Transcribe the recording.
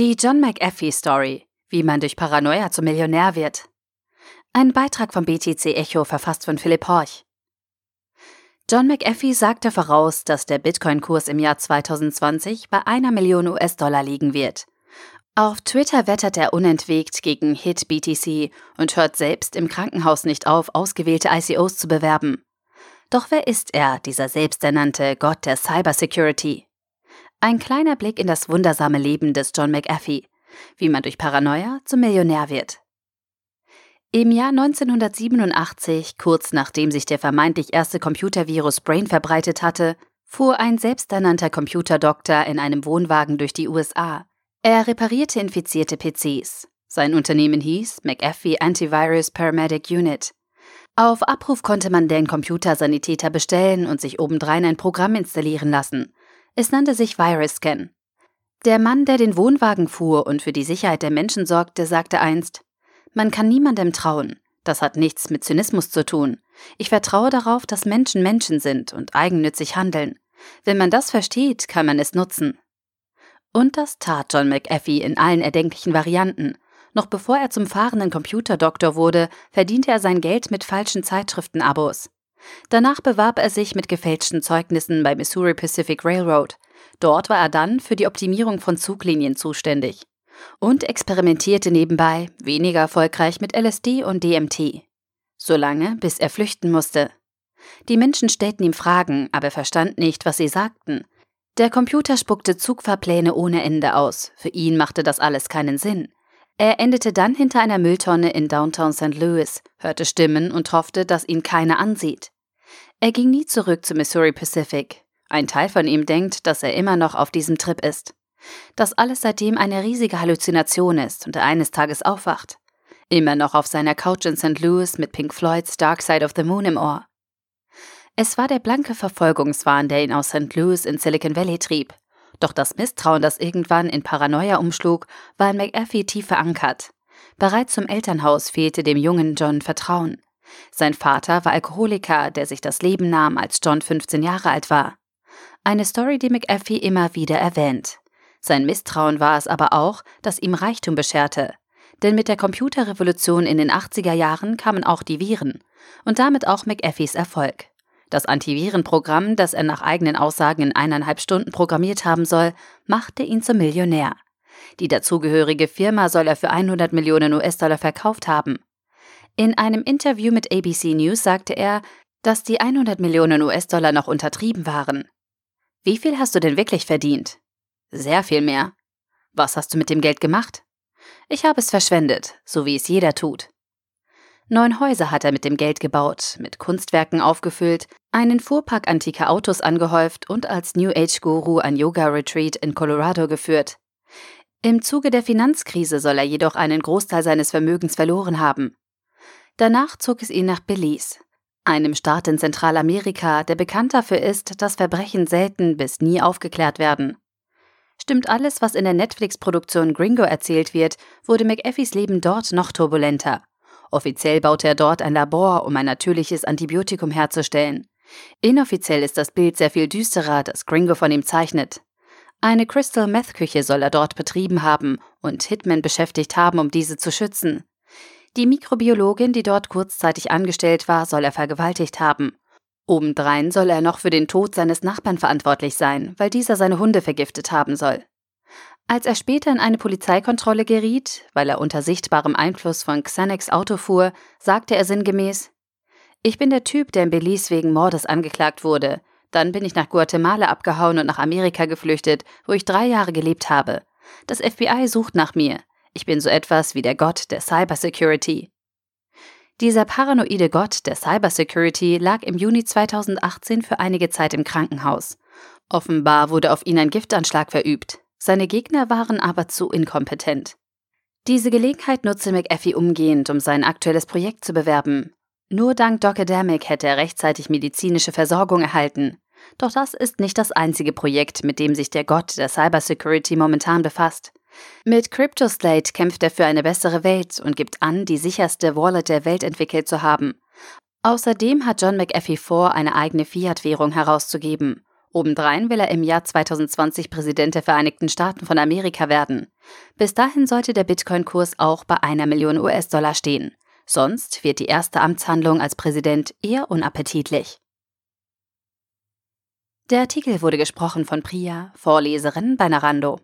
Die John McAfee Story, wie man durch Paranoia zum Millionär wird. Ein Beitrag vom BTC Echo verfasst von Philipp Horch. John McAfee sagte voraus, dass der Bitcoin-Kurs im Jahr 2020 bei einer Million US-Dollar liegen wird. Auf Twitter wettert er unentwegt gegen Hit BTC und hört selbst im Krankenhaus nicht auf, ausgewählte ICOs zu bewerben. Doch wer ist er, dieser selbsternannte Gott der Cybersecurity? Ein kleiner Blick in das wundersame Leben des John McAfee, wie man durch Paranoia zum Millionär wird. Im Jahr 1987, kurz nachdem sich der vermeintlich erste Computervirus Brain verbreitet hatte, fuhr ein selbsternannter Computerdoktor in einem Wohnwagen durch die USA. Er reparierte infizierte PCs. Sein Unternehmen hieß McAfee Antivirus Paramedic Unit. Auf Abruf konnte man den Computersanitäter bestellen und sich obendrein ein Programm installieren lassen. Es nannte sich VirusScan. Der Mann, der den Wohnwagen fuhr und für die Sicherheit der Menschen sorgte, sagte einst, man kann niemandem trauen. Das hat nichts mit Zynismus zu tun. Ich vertraue darauf, dass Menschen Menschen sind und eigennützig handeln. Wenn man das versteht, kann man es nutzen. Und das tat John McAfee in allen erdenklichen Varianten. Noch bevor er zum fahrenden Computerdoktor wurde, verdiente er sein Geld mit falschen Zeitschriftenabos. Danach bewarb er sich mit gefälschten Zeugnissen bei Missouri Pacific Railroad. Dort war er dann für die Optimierung von Zuglinien zuständig. Und experimentierte nebenbei, weniger erfolgreich, mit LSD und DMT. Solange, bis er flüchten musste. Die Menschen stellten ihm Fragen, aber er verstand nicht, was sie sagten. Der Computer spuckte Zugfahrpläne ohne Ende aus. Für ihn machte das alles keinen Sinn. Er endete dann hinter einer Mülltonne in Downtown St. Louis, hörte Stimmen und hoffte, dass ihn keiner ansieht. Er ging nie zurück zu Missouri Pacific. Ein Teil von ihm denkt, dass er immer noch auf diesem Trip ist. Dass alles seitdem eine riesige Halluzination ist und er eines Tages aufwacht. Immer noch auf seiner Couch in St. Louis mit Pink Floyds Dark Side of the Moon im Ohr. Es war der blanke Verfolgungswahn, der ihn aus St. Louis in Silicon Valley trieb. Doch das Misstrauen, das irgendwann in Paranoia umschlug, war in McAfee tief verankert. Bereits zum Elternhaus fehlte dem jungen John Vertrauen. Sein Vater war Alkoholiker, der sich das Leben nahm, als John 15 Jahre alt war. Eine Story, die McAfee immer wieder erwähnt. Sein Misstrauen war es aber auch, das ihm Reichtum bescherte. Denn mit der Computerrevolution in den 80er Jahren kamen auch die Viren und damit auch McAfees Erfolg. Das Antivirenprogramm, das er nach eigenen Aussagen in eineinhalb Stunden programmiert haben soll, machte ihn zum Millionär. Die dazugehörige Firma soll er für 100 Millionen US-Dollar verkauft haben. In einem Interview mit ABC News sagte er, dass die 100 Millionen US-Dollar noch untertrieben waren. Wie viel hast du denn wirklich verdient? Sehr viel mehr. Was hast du mit dem Geld gemacht? Ich habe es verschwendet, so wie es jeder tut. Neun Häuser hat er mit dem Geld gebaut, mit Kunstwerken aufgefüllt, einen Fuhrpark antiker Autos angehäuft und als New Age Guru ein Yoga-Retreat in Colorado geführt. Im Zuge der Finanzkrise soll er jedoch einen Großteil seines Vermögens verloren haben. Danach zog es ihn nach Belize, einem Staat in Zentralamerika, der bekannt dafür ist, dass Verbrechen selten bis nie aufgeklärt werden. Stimmt alles, was in der Netflix-Produktion Gringo erzählt wird, wurde McAfees Leben dort noch turbulenter. Offiziell baute er dort ein Labor, um ein natürliches Antibiotikum herzustellen. Inoffiziell ist das Bild sehr viel düsterer, das Gringo von ihm zeichnet. Eine Crystal Meth Küche soll er dort betrieben haben und Hitmen beschäftigt haben, um diese zu schützen. Die Mikrobiologin, die dort kurzzeitig angestellt war, soll er vergewaltigt haben. Obendrein soll er noch für den Tod seines Nachbarn verantwortlich sein, weil dieser seine Hunde vergiftet haben soll. Als er später in eine Polizeikontrolle geriet, weil er unter sichtbarem Einfluss von Xanax Auto fuhr, sagte er sinngemäß, ich bin der Typ, der in Belize wegen Mordes angeklagt wurde. Dann bin ich nach Guatemala abgehauen und nach Amerika geflüchtet, wo ich drei Jahre gelebt habe. Das FBI sucht nach mir. Ich bin so etwas wie der Gott der Cybersecurity. Dieser paranoide Gott der Cybersecurity lag im Juni 2018 für einige Zeit im Krankenhaus. Offenbar wurde auf ihn ein Giftanschlag verübt. Seine Gegner waren aber zu inkompetent. Diese Gelegenheit nutzte McAfee umgehend, um sein aktuelles Projekt zu bewerben. Nur dank Docademic hätte er rechtzeitig medizinische Versorgung erhalten. Doch das ist nicht das einzige Projekt, mit dem sich der Gott der Cybersecurity momentan befasst. Mit CryptoSlate kämpft er für eine bessere Welt und gibt an, die sicherste Wallet der Welt entwickelt zu haben. Außerdem hat John McAfee vor, eine eigene Fiat-Währung herauszugeben Obendrein will er im Jahr 2020 Präsident der Vereinigten Staaten von Amerika werden. Bis dahin sollte der Bitcoin-Kurs auch bei einer Million US-Dollar stehen. Sonst wird die erste Amtshandlung als Präsident eher unappetitlich. Der Artikel wurde gesprochen von Priya, Vorleserin bei Narando.